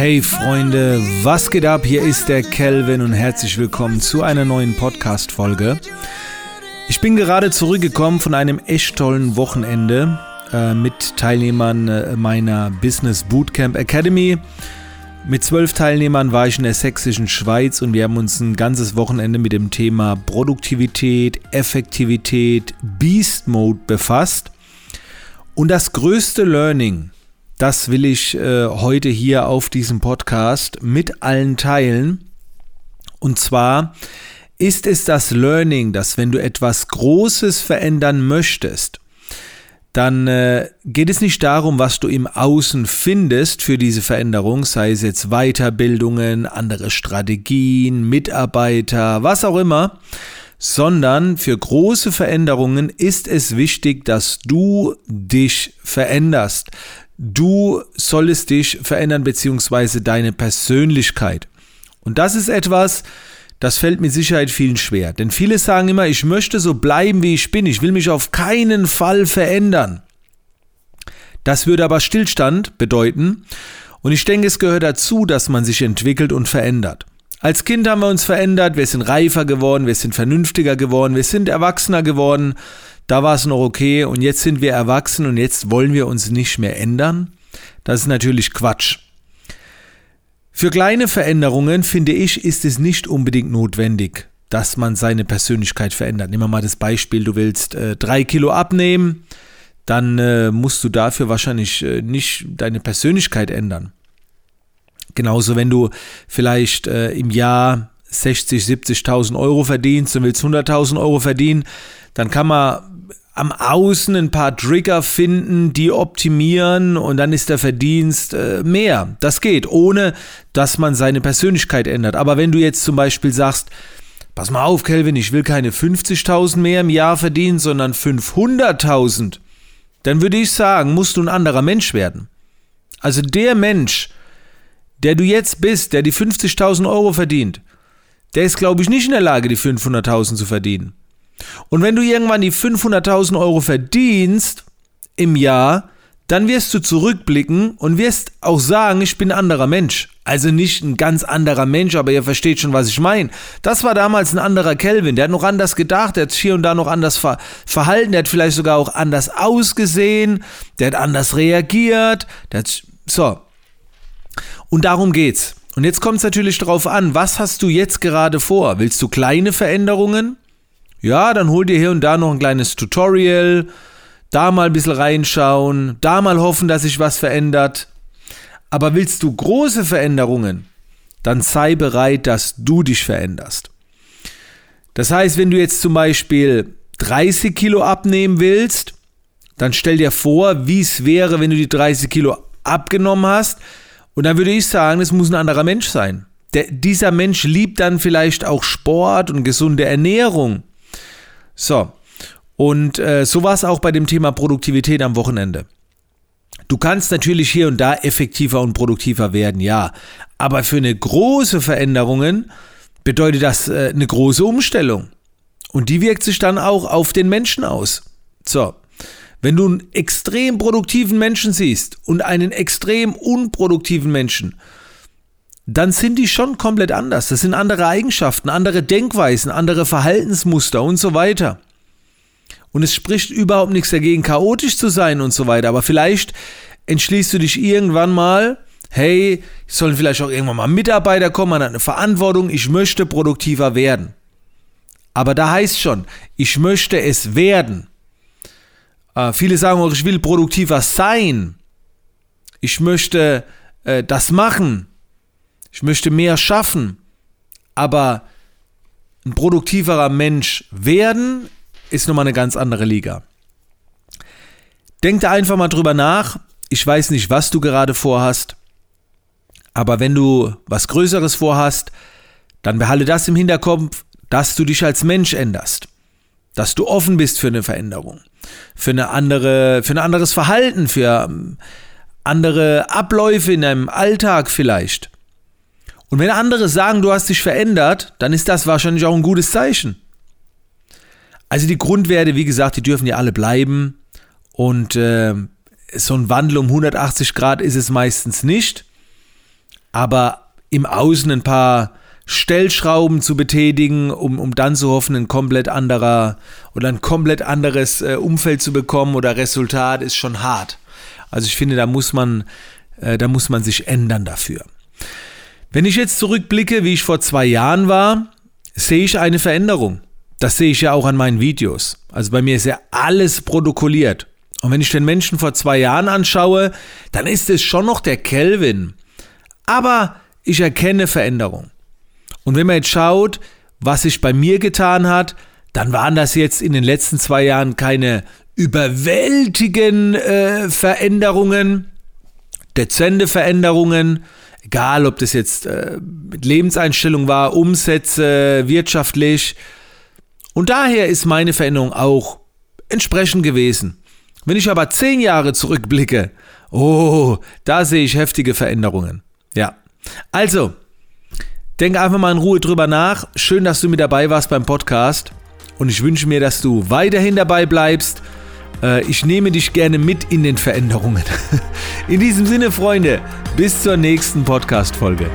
Hey Freunde, was geht ab? Hier ist der Kelvin und herzlich willkommen zu einer neuen Podcast-Folge. Ich bin gerade zurückgekommen von einem echt tollen Wochenende äh, mit Teilnehmern äh, meiner Business Bootcamp Academy. Mit zwölf Teilnehmern war ich in der sächsischen Schweiz und wir haben uns ein ganzes Wochenende mit dem Thema Produktivität, Effektivität, Beast Mode befasst. Und das größte Learning, das will ich äh, heute hier auf diesem Podcast mit allen teilen. Und zwar ist es das Learning, dass wenn du etwas Großes verändern möchtest, dann äh, geht es nicht darum, was du im Außen findest für diese Veränderung, sei es jetzt Weiterbildungen, andere Strategien, Mitarbeiter, was auch immer, sondern für große Veränderungen ist es wichtig, dass du dich veränderst. Du solltest dich verändern, beziehungsweise deine Persönlichkeit. Und das ist etwas, das fällt mit Sicherheit vielen schwer. Denn viele sagen immer, ich möchte so bleiben, wie ich bin. Ich will mich auf keinen Fall verändern. Das würde aber Stillstand bedeuten. Und ich denke, es gehört dazu, dass man sich entwickelt und verändert. Als Kind haben wir uns verändert, wir sind reifer geworden, wir sind vernünftiger geworden, wir sind erwachsener geworden. Da war es noch okay und jetzt sind wir erwachsen und jetzt wollen wir uns nicht mehr ändern. Das ist natürlich Quatsch. Für kleine Veränderungen, finde ich, ist es nicht unbedingt notwendig, dass man seine Persönlichkeit verändert. Nehmen wir mal das Beispiel, du willst äh, drei Kilo abnehmen, dann äh, musst du dafür wahrscheinlich äh, nicht deine Persönlichkeit ändern. Genauso, wenn du vielleicht äh, im Jahr 60, 70.000 Euro verdienst und willst 100.000 Euro verdienen, dann kann man am Außen ein paar Trigger finden, die optimieren und dann ist der Verdienst äh, mehr. Das geht, ohne dass man seine Persönlichkeit ändert. Aber wenn du jetzt zum Beispiel sagst, pass mal auf, Kelvin, ich will keine 50.000 mehr im Jahr verdienen, sondern 500.000, dann würde ich sagen, musst du ein anderer Mensch werden. Also der Mensch, der du jetzt bist, der die 50.000 Euro verdient, der ist, glaube ich, nicht in der Lage, die 500.000 zu verdienen. Und wenn du irgendwann die 500.000 Euro verdienst im Jahr, dann wirst du zurückblicken und wirst auch sagen, ich bin ein anderer Mensch. Also nicht ein ganz anderer Mensch, aber ihr versteht schon, was ich meine. Das war damals ein anderer Kelvin. Der hat noch anders gedacht, der hat hier und da noch anders ver verhalten, der hat vielleicht sogar auch anders ausgesehen, der hat anders reagiert. Hat, so. Und darum geht's. Und jetzt kommt es natürlich darauf an, was hast du jetzt gerade vor? Willst du kleine Veränderungen? Ja, dann hol dir hier und da noch ein kleines Tutorial, da mal ein bisschen reinschauen, da mal hoffen, dass sich was verändert. Aber willst du große Veränderungen, dann sei bereit, dass du dich veränderst. Das heißt, wenn du jetzt zum Beispiel 30 Kilo abnehmen willst, dann stell dir vor, wie es wäre, wenn du die 30 Kilo abgenommen hast. Und dann würde ich sagen, es muss ein anderer Mensch sein. Der, dieser Mensch liebt dann vielleicht auch Sport und gesunde Ernährung. So, und äh, so war es auch bei dem Thema Produktivität am Wochenende. Du kannst natürlich hier und da effektiver und produktiver werden, ja. Aber für eine große Veränderung bedeutet das äh, eine große Umstellung. Und die wirkt sich dann auch auf den Menschen aus. So. Wenn du einen extrem produktiven Menschen siehst und einen extrem unproduktiven Menschen, dann sind die schon komplett anders. Das sind andere Eigenschaften, andere Denkweisen, andere Verhaltensmuster und so weiter. Und es spricht überhaupt nichts dagegen, chaotisch zu sein und so weiter. Aber vielleicht entschließt du dich irgendwann mal, hey, sollen vielleicht auch irgendwann mal Mitarbeiter kommen, man hat eine Verantwortung, ich möchte produktiver werden. Aber da heißt schon, ich möchte es werden. Äh, viele sagen auch, ich will produktiver sein. Ich möchte äh, das machen. Ich möchte mehr schaffen, aber ein produktiverer Mensch werden ist nochmal eine ganz andere Liga. Denk da einfach mal drüber nach. Ich weiß nicht, was du gerade vorhast, aber wenn du was Größeres vorhast, dann behalte das im Hinterkopf, dass du dich als Mensch änderst, dass du offen bist für eine Veränderung, für eine andere, für ein anderes Verhalten, für ähm, andere Abläufe in deinem Alltag vielleicht. Und wenn andere sagen, du hast dich verändert, dann ist das wahrscheinlich auch ein gutes Zeichen. Also die Grundwerte, wie gesagt, die dürfen ja alle bleiben. Und äh, so ein Wandel um 180 Grad ist es meistens nicht. aber im Außen ein paar Stellschrauben zu betätigen, um, um dann zu hoffen, ein komplett anderer oder ein komplett anderes äh, Umfeld zu bekommen oder Resultat ist schon hart. Also ich finde, da muss man, äh, da muss man sich ändern dafür. Wenn ich jetzt zurückblicke, wie ich vor zwei Jahren war, sehe ich eine Veränderung. Das sehe ich ja auch an meinen Videos. Also bei mir ist ja alles protokolliert. Und wenn ich den Menschen vor zwei Jahren anschaue, dann ist es schon noch der Kelvin. Aber ich erkenne Veränderung. Und wenn man jetzt schaut, was sich bei mir getan hat, dann waren das jetzt in den letzten zwei Jahren keine überwältigen äh, Veränderungen, dezente Veränderungen, egal ob das jetzt äh, mit Lebenseinstellung war, Umsätze, wirtschaftlich. Und daher ist meine Veränderung auch entsprechend gewesen. Wenn ich aber zehn Jahre zurückblicke, oh, da sehe ich heftige Veränderungen. Ja. Also, denk einfach mal in Ruhe drüber nach. Schön, dass du mit dabei warst beim Podcast. Und ich wünsche mir, dass du weiterhin dabei bleibst. Äh, ich nehme dich gerne mit in den Veränderungen. In diesem Sinne, Freunde, bis zur nächsten Podcast-Folge.